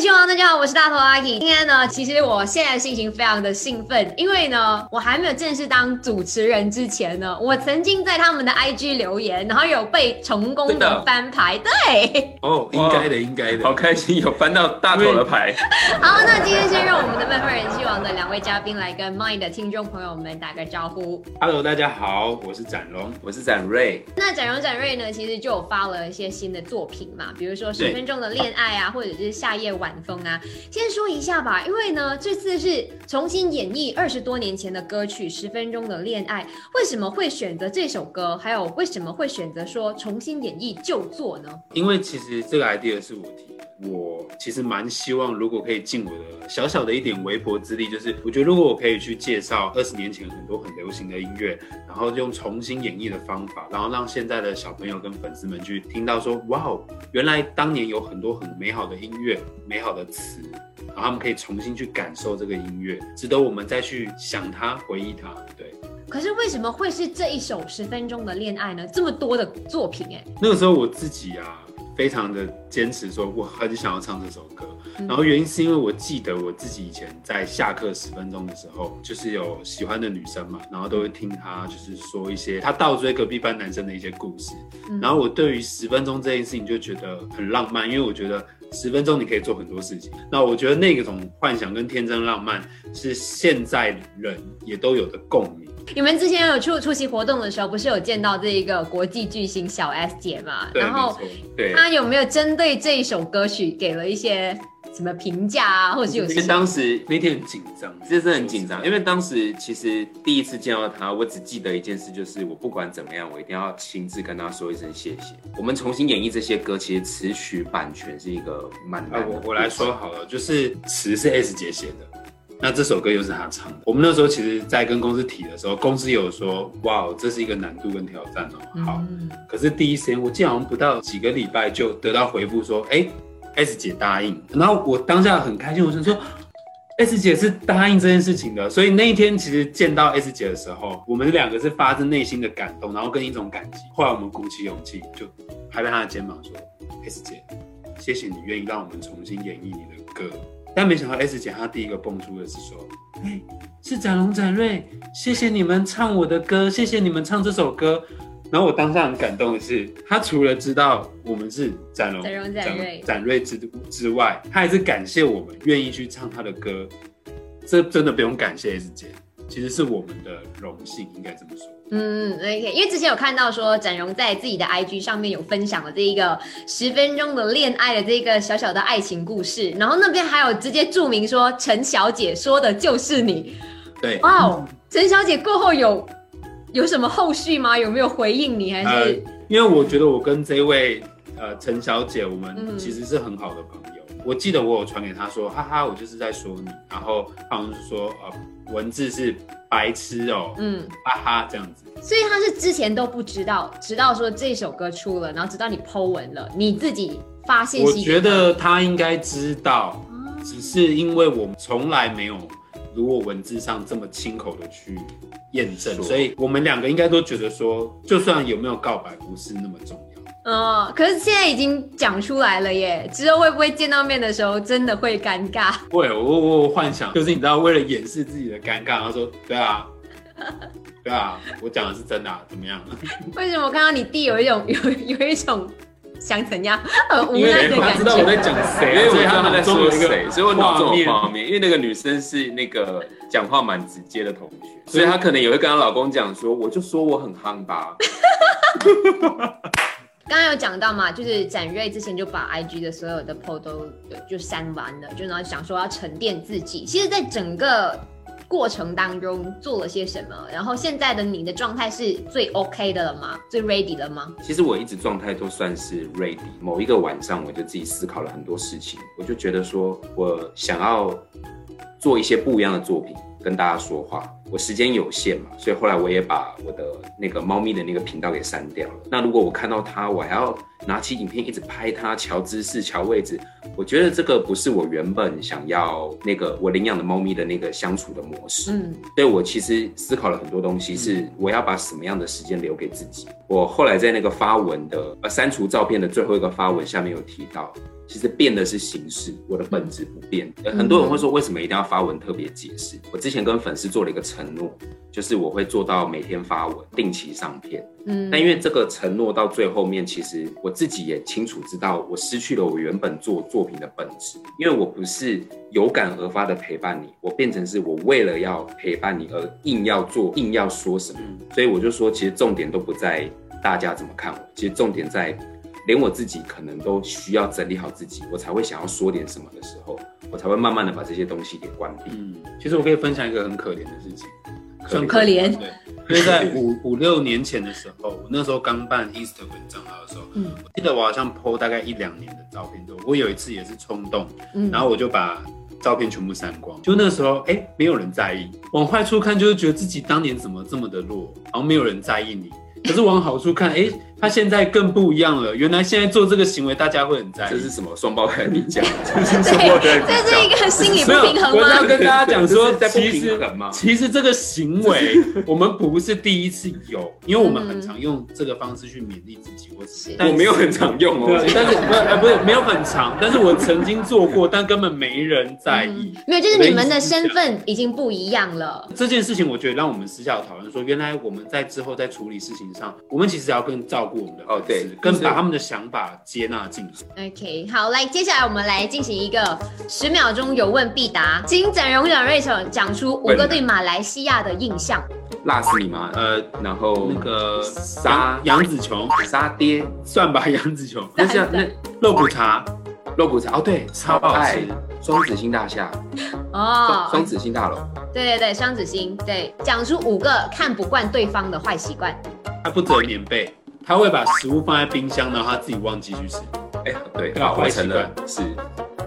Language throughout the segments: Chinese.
人气王，大家好，我是大头阿 K。今天呢，其实我现在心情非常的兴奋，因为呢，我还没有正式当主持人之前呢，我曾经在他们的 IG 留言，然后有被成功的翻牌。对，哦，应该的，应该的，好开心，有翻到大头的牌。好，那今天先让我们的慢慢人气王的两位嘉宾来跟 Mind 的听众朋友们打个招呼。Hello，大家好，我是展龙，我是展瑞。那展荣、展瑞呢，其实就有发了一些新的作品嘛，比如说十分钟的恋爱啊，或者是夏夜晚风啊。先说一下吧，因为呢，这次是重新演绎二十多年前的歌曲《十分钟的恋爱》，为什么会选择这首歌？还有为什么会选择说重新演绎旧作呢？因为其实这个 idea 是我提，我其实蛮希望，如果可以尽我的小小的一点微薄之力，就是我觉得如果我可以去介绍二十年前很多很流行的音乐，然后用重新演绎的方法，然后让现在的小朋友跟粉丝们去听到说，哇哦，原来当年有很多很美好的音乐、美好的词，然后他们可以重新去感受这个音乐，值得我们再去想它、回忆它。对，可是为什么会是这一首《十分钟的恋爱》呢？这么多的作品，哎，那个时候我自己啊，非常的坚持说，我很想要唱这首歌。然后原因是因为我记得我自己以前在下课十分钟的时候，就是有喜欢的女生嘛，然后都会听她就是说一些她倒追隔壁班男生的一些故事。然后我对于十分钟这件事情就觉得很浪漫，因为我觉得十分钟你可以做很多事情。那我觉得那种幻想跟天真浪漫是现在人也都有的共鸣。你们之前有出出席活动的时候，不是有见到这一个国际巨星小 S 姐嘛？对，然后对。她有没有针对这一首歌曲给了一些什么评价啊，或者是有因为当时那天很紧张，这是很紧张，因为当时其实第一次见到她，我只记得一件事，就是我不管怎么样，我一定要亲自跟她说一声谢谢。我们重新演绎这些歌，其实词曲版权是一个蛮啊，难的。我我来说好了，就是词是 S 姐写的，那这首歌又是他唱的。我们那时候其实，在跟公司提的时候，公司有说，哇，这是一个难度跟挑战哦。好，嗯可是第一时间，我记得好像不到几个礼拜就得到回复说，哎，S 姐答应。然后我当下很开心，我想说。S 姐是答应这件事情的，所以那一天其实见到 S 姐的时候，我们两个是发自内心的感动，然后跟一种感激。后来我们鼓起勇气，就拍拍她的肩膀说：“S 姐，谢谢你愿意让我们重新演绎你的歌。”但没想到 S 姐她第一个蹦出的是说：“哎、是展龙展瑞，谢谢你们唱我的歌，谢谢你们唱这首歌。”然后我当下很感动的是，他除了知道我们是展龙、展瑞展瑞之之外，他还是感谢我们愿意去唱他的歌。这真的不用感谢 S 姐，其实是我们的荣幸，应该这么说。嗯，OK，因为之前有看到说展荣在自己的 IG 上面有分享了这一个十分钟的恋爱的这个小小的爱情故事，然后那边还有直接注明说陈小姐说的就是你，对，哇哦，陈小姐过后有有什么后续吗？有没有回应你？还呃是、，因为我觉得我跟这位呃陈小姐，我嗯们其实是很好的朋友。我记得我有传给他说，哈哈，我就是在说你，然后他好像是说呃文字是白痴哦，嗯，哈哈这样子。所以他是之前都不知道，直到说这首歌出了，然后直到你 Po 文了，你自己发现我觉得他应该知道，啊只是因为我们从来没有如果文字上这么亲口的去验证，所以我们两个应该都觉得说，就算有没有告白，不是那么重要。哦，可是现在已经讲出来了耶，之后会不会见到面的时候真的会尴尬？会，我我有幻想，就是你知道，为了掩饰自己的尴尬，然后说，对啊，对啊，我讲的是真的、啊，怎么样？为什么我看到你弟有一种 有有一种想怎样很无因为奈的感他知道我在觉？讲谁、啊，因为我知道他在说谁，所以我脑中画面有画面。因为那个女生是那个讲话蛮直接的同学，所以她可能也会跟她老公讲说，我就说我很夯吧。刚刚有讲到嘛，就是展瑞之前就把 IG 的所有的 PO 都就删完了，就然后想说要沉淀自己。其实，在整个过程当中做了些什么？然后现在的你的状态是最 OK 的了吗？最 ready 了吗？其实我一直状态都算是 ready。某一个晚上，我就自己思考了很多事情，我就觉得说我想要做一些不一样的作品跟大家说话。我时间有限嘛，所以后来我也把我的那个猫咪的那个频道给删掉了。那如果我看到它，我还要拿起影片一直拍它，瞧姿势、瞧位置，我觉得这个不是我原本想要那个我领养的猫咪的那个相处的模式。嗯，所以我其实思考了很多东西，是我要把什么样的时间留给自己。我后来在那个发文的呃删除照片的最后一个发文下面有提到，其实变的是形式，我的本质不变。呃很多人会说为什么一定要发文特别解释？我之前跟粉丝做了一个承诺，就是我会做到每天发文，定期上片。嗯。但因为这个承诺到最后面，其实我自己也清楚知道，我失去了我原本做作品的本质，因为我不是有感而发的陪伴你，我变成是我为了要陪伴你而硬要做，硬要说什么，所以我就说，其实重点都不在大家怎么看我，其实重点在连我自己可能都需要整理好自己，我才会想要说点什么的时候，我才会慢慢的把这些东西给关闭。嗯，其实我可以分享一个很可怜的事情，很可怜对，因为在五五六年前的时候，我那时候刚办 Instagram 账号的时候，嗯我记得我好像 PO 大概一两年的照片都，我有一次也是冲动，嗯然后我就把照片全部删光。就那时候，哎、没有人在意。往坏处看，就是觉得自己当年怎么这么的弱，然后没有人在意你。可是往好处看，哎、他现在更不一样了。原来现在做这个行为，大家会很在意。这是什么双胞胎比较？这是双胞胎比这是一。个心理不平衡吗我要？跟大家讲说，其实其实这个行为我们不是第一次有，因为我们很常用这个方式去勉励自己，或是是我没有很常用哦，，但是不是呃不是没有很长，但是我曾经做过，但根本没人在意。没有，就是你们的身份已经不一样了。这件事情，我觉得让我们私下讨论说，原来我们在之后在处理事情上，我们其实要更照顾我们的哦对跟把他们的想法接纳进去。OK，好，来，接下来我们来进行一个十秒钟有问必答，请整容长 Rachel 讲出五个对马来西亚的印象。辣死你妈！呃，然后那个沙杨杨紫琼沙爹，算吧，杨子琼那 像那肉骨茶肉骨茶哦，对，超好爱吃。双子星大厦，哦双，双子星大楼，对对对，双子星，对，讲出五个看不惯对方的坏习惯。他不折棉被，他会把食物放在冰箱，然后他自己忘记去吃。哎，对，坏习惯是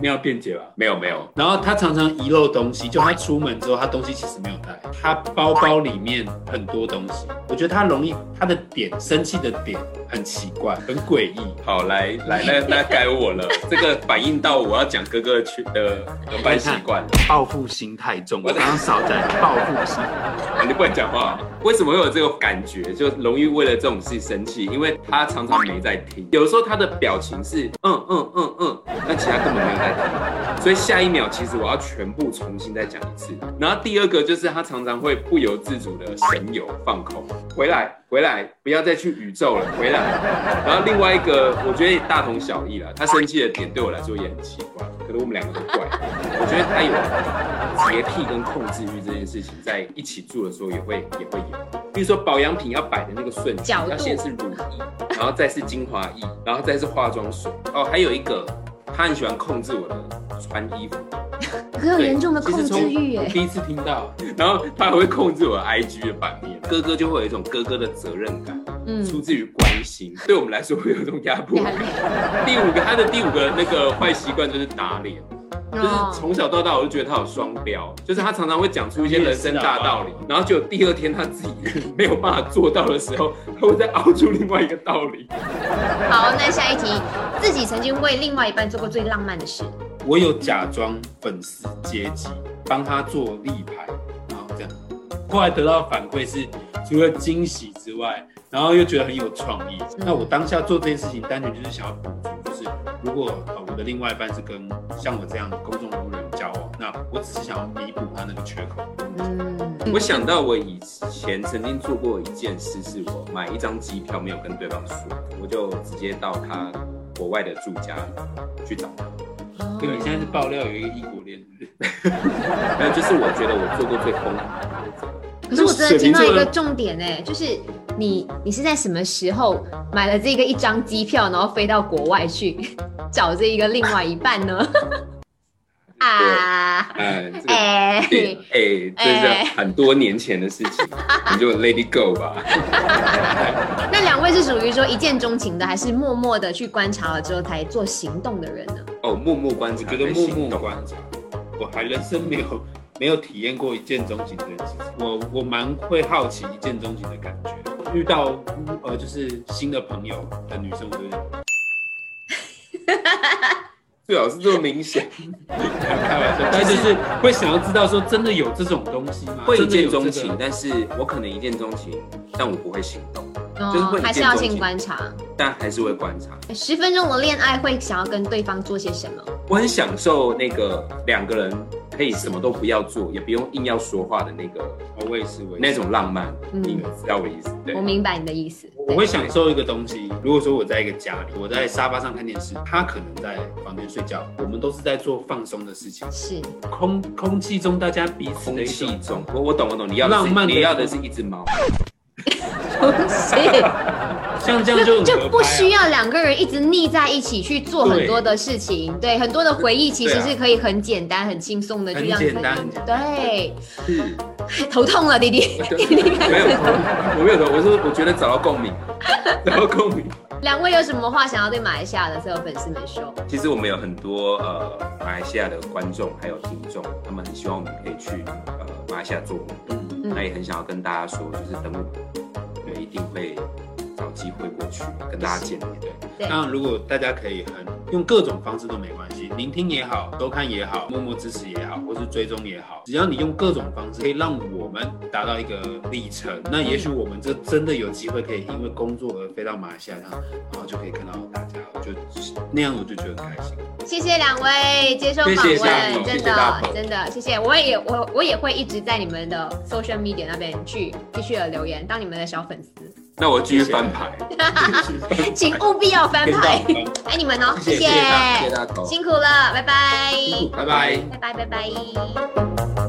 你要辩解吧？没有没有，然后他常常遗漏东西，就他出门之后，他东西其实没有带，他包包里面很多东西。我觉得他容易，他的点生气的点很奇怪，很诡异。好来来，那那该我了，这个反映到我要讲哥哥去的的坏习惯了。报复心太重，我刚刚少在报复心。啊 你不能讲话。为什么会有这个感觉？就容易为了这种事生气，因为他常常没在听。有时候他的表情是嗯嗯，但其他根本没有在听。所以下一秒其实我要全部重新再讲一次。然后第二个就是他常常会不由自主的神游放空，回来回来，不要再去宇宙了，回来。然后另外一个我觉得大同小异了，他生气的点对我来说也很奇怪，可能我们两个都怪。我觉得他有洁癖跟控制欲这件事情，在一起住的时候也会也会有。比如说保养品要摆的那个顺序，要先是乳液，然后再是精华液，然后再是化妆水。哦，还有一个，他很喜欢控制我的穿衣服，很有严重的控制欲耶。第一次听到，然后他还会控制我 IG 的版面。哥哥就会有一种哥哥的责任感，嗯，出自于关心，对我们来说会有一种压迫感。第五个，他的第五个那个坏习惯就是打脸。就是哦从小到大，我就觉得他有双标，就是他常常会讲出一些人生大道理，然后就第二天他自己 没有办法做到的时候，他会再凹出另外一个道理。好，那下一题，自己曾经为另外一半做过最浪漫的事。我有假装粉丝阶级，帮他做立牌，然后这样。后来得到反馈是，除了惊喜之外，然后又觉得很有创意。那我当下做这件事情，单纯就是想要补足，就是如果呃我的另外一半是跟像我这样的公众人物人交往，那我只是想要弥补他那个缺口。嗯，我想到我以前曾经做过一件事，是我买一张机票没有跟对方说，我就直接到他国外的住家去找他。对，你现在是爆料有一个异国恋，是不是？没有，就是我觉得我做过最疯狂的抉择。可是我真的听到一个重点哎，就是你你是在什么时候买了这个一张机票，然后飞到国外去 找这一个另外一半呢？啊，哎、对，哎，这是很多年前的事情，你就 Lady Go 吧。那两位是属于说一见钟情的，还是默默的去观察了之后才做行动的人呢？哦，默默观察，我觉得默默观察，我还人生没有 没有体验过一见钟情这件事情。我我蛮会好奇一见钟情的感觉。遇到呃就是新的朋友的女生，我就 最好是这么明显，开玩笑，但就是会想要知道说真的有这种东西吗？会一见钟情，但是我可能一见钟情，但我不会行动，就是会还是要先观察。但还是会观察。十分钟的恋爱会想要跟对方做些什么？我很享受那个两个人可以什么都不要做，也不用硬要说话的那个哦我也是，我也是那种浪漫，嗯你知道我意思？对我，明白你的意思。我会享受一个东西。如果说我在一个家里，我在沙发上看电视，他可能在房间睡觉，我们都是在做放松的事情。是空空气中大家彼此的空一种气中，我我懂我懂，你要浪漫的你要的是一只猫，是，像这样就就不需要两个人一直腻在一起去做很多的事情。对，很多的回忆其实是可以很简单、很轻松的，就很这样简单对，是头痛了，弟弟。弟弟开没有始，我没有头，我说我觉得找到共鸣，找到共鸣。两位有什么话想要对马来西亚的所有粉丝们说？其实我们有很多呃马来西亚的观众还有听众，他们很希望我们可以去呃马来西亚做活动，嗯，那也很想要跟大家说，就是等我定会找机会过去跟大家见面。对，对。当然，如果大家可以很用各种方式都没关系，聆听也好，收看也好，默默支持也好，或是追踪也好，只要你用各种方式可以让我们达到一个里程，那也许我们这真的有机会可以因为工作而飞到马来西亚，然后然后就可以看到大家，我就那样我就觉得很开心。谢谢两位接受访问，真的真的谢谢。我也我我也会一直在你们的 social media 那边去继续的留言，当你们的小粉丝，那我继续翻牌，请务必要翻牌，爱你们哦，谢谢谢谢谢大头，辛苦了，拜拜，拜拜。拜拜拜拜。